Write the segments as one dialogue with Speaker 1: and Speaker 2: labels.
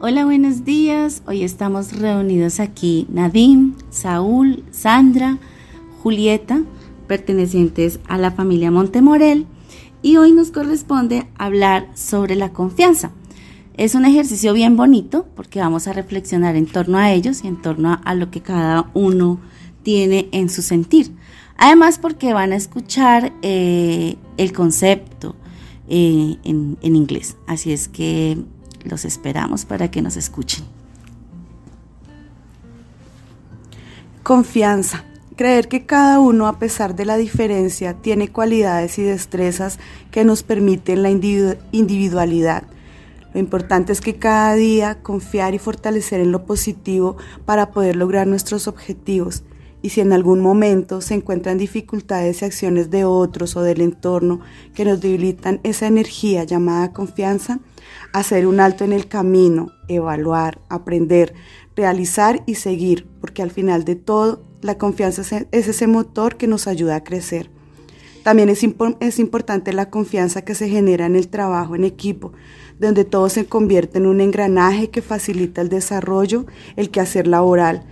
Speaker 1: Hola, buenos días. Hoy estamos reunidos aquí Nadim, Saúl, Sandra, Julieta, pertenecientes a la familia Montemorel, y hoy nos corresponde hablar sobre la confianza. Es un ejercicio bien bonito porque vamos a reflexionar en torno a ellos y en torno a, lo que cada uno tiene en su sentir. Además porque van a escuchar eh, el concepto eh, en, en inglés. Así es que los esperamos para que nos escuchen.
Speaker 2: Confianza. Creer que cada uno, a pesar de la diferencia, tiene cualidades y destrezas que nos permiten la individualidad lo importante es que cada día confiar y fortalecer en lo positivo para poder lograr nuestros objetivos. Y si en algún momento se encuentran dificultades y acciones de otros o del entorno que nos debilitan esa energía llamada confianza, hacer un alto en el camino, evaluar, aprender, realizar y seguir, porque al final de todo, la confianza es ese motor que nos ayuda a crecer. También es, es importante la confianza que se genera en el trabajo en equipo, donde todo se convierte en un engranaje que facilita el desarrollo, el quehacer laboral.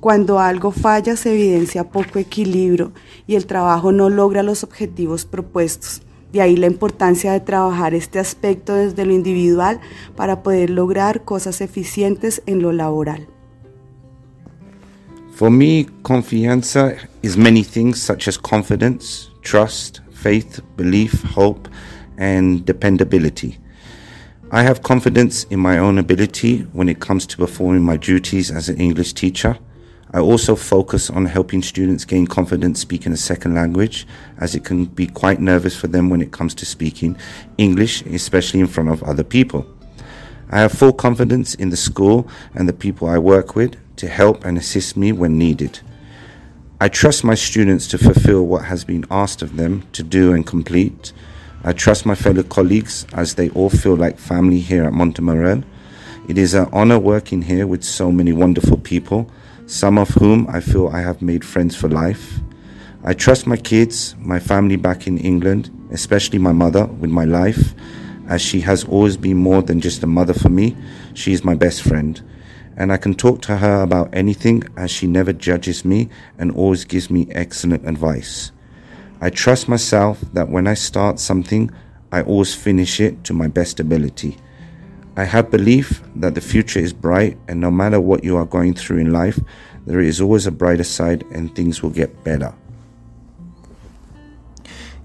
Speaker 2: Cuando algo falla se evidencia poco equilibrio y el trabajo no logra los objetivos propuestos. De ahí la importancia de trabajar este aspecto desde lo individual para poder lograr cosas eficientes en lo laboral.
Speaker 3: For me, confianza is many things such as confidence, trust, faith, belief, hope, and dependability. I have confidence in my own ability when it comes to performing my duties as an English teacher. I also focus on helping students gain confidence speaking a second language, as it can be quite nervous for them when it comes to speaking English, especially in front of other people. I have full confidence in the school and the people I work with to help and assist me when needed. I trust my students to fulfill what has been asked of them to do and complete. I trust my fellow colleagues as they all feel like family here at Montemorel. It is an honor working here with so many wonderful people, some of whom I feel I have made friends for life. I trust my kids, my family back in England, especially my mother, with my life, as she has always been more than just a mother for me. She is my best friend. And I can talk to her about anything as she never judges me and always gives me excellent advice. I trust myself that when I start something, I always finish it to my best ability. I have belief that the future is bright, and no matter what you are going through in life, there is always a brighter side and things will get better.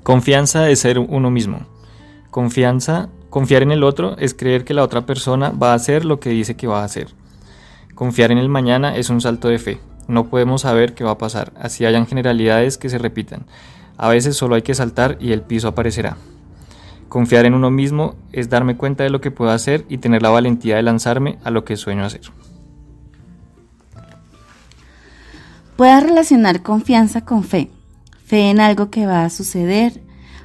Speaker 4: Confianza es ser uno mismo. Confianza, confiar en el otro es creer que la otra persona va a hacer lo que dice que va a hacer. Confiar en el mañana es un salto de fe. No podemos saber qué va a pasar, así hayan generalidades que se repitan. A veces solo hay que saltar y el piso aparecerá. Confiar en uno mismo es darme cuenta de lo que puedo hacer y tener la valentía de lanzarme a lo que sueño hacer.
Speaker 1: Pueda relacionar confianza con fe, fe en algo que va a suceder,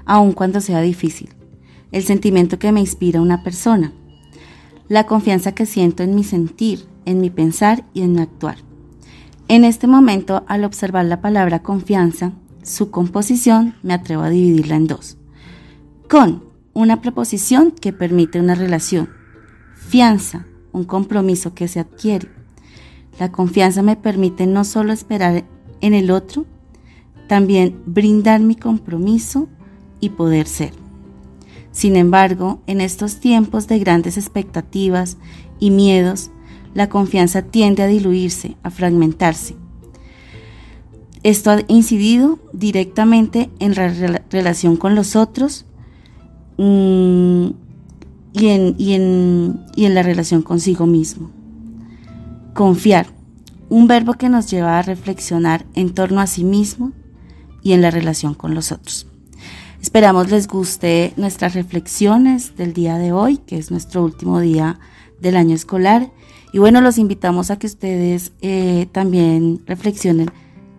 Speaker 1: aun cuando sea difícil, el sentimiento que me inspira una persona, la confianza que siento en mi sentir, en mi pensar y en mi actuar. En este momento, al observar la palabra confianza, su composición me atrevo a dividirla en dos. Con una preposición que permite una relación. Fianza, un compromiso que se adquiere. La confianza me permite no solo esperar en el otro, también brindar mi compromiso y poder ser. Sin embargo, en estos tiempos de grandes expectativas y miedos, la confianza tiende a diluirse, a fragmentarse esto ha incidido directamente en la relación con los otros y, en, y, en, y en la relación consigo mismo. Confiar, un verbo que nos lleva a reflexionar en torno a sí mismo y en la relación con los otros. Esperamos les guste nuestras reflexiones del día de hoy, que es nuestro último día del año escolar. Y bueno, los invitamos a que ustedes eh, también reflexionen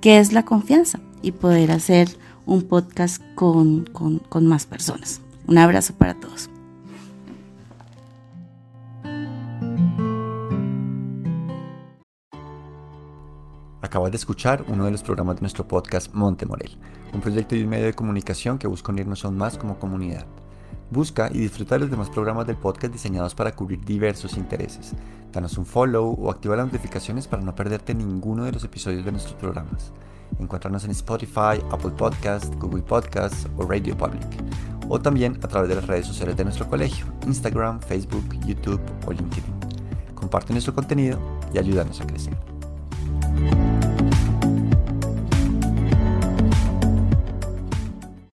Speaker 1: qué es la confianza y poder hacer un podcast con, con más personas. Un abrazo para todos.
Speaker 5: Acabas de escuchar uno de los programas de nuestro podcast Monte Morel, un proyecto y un medio de comunicación que busca unirnos aún más como comunidad. Busca y disfruta los demás programas del podcast diseñados para cubrir diversos intereses. Danos un follow o activa las notificaciones para no perderte ninguno de los episodios de nuestros programas. Encuéntranos en Spotify, Apple Podcast, Google Podcast o Radio Public. O también a través de las redes sociales de nuestro colegio, Instagram, Facebook, YouTube o LinkedIn. Comparte nuestro contenido y ayúdanos a crecer.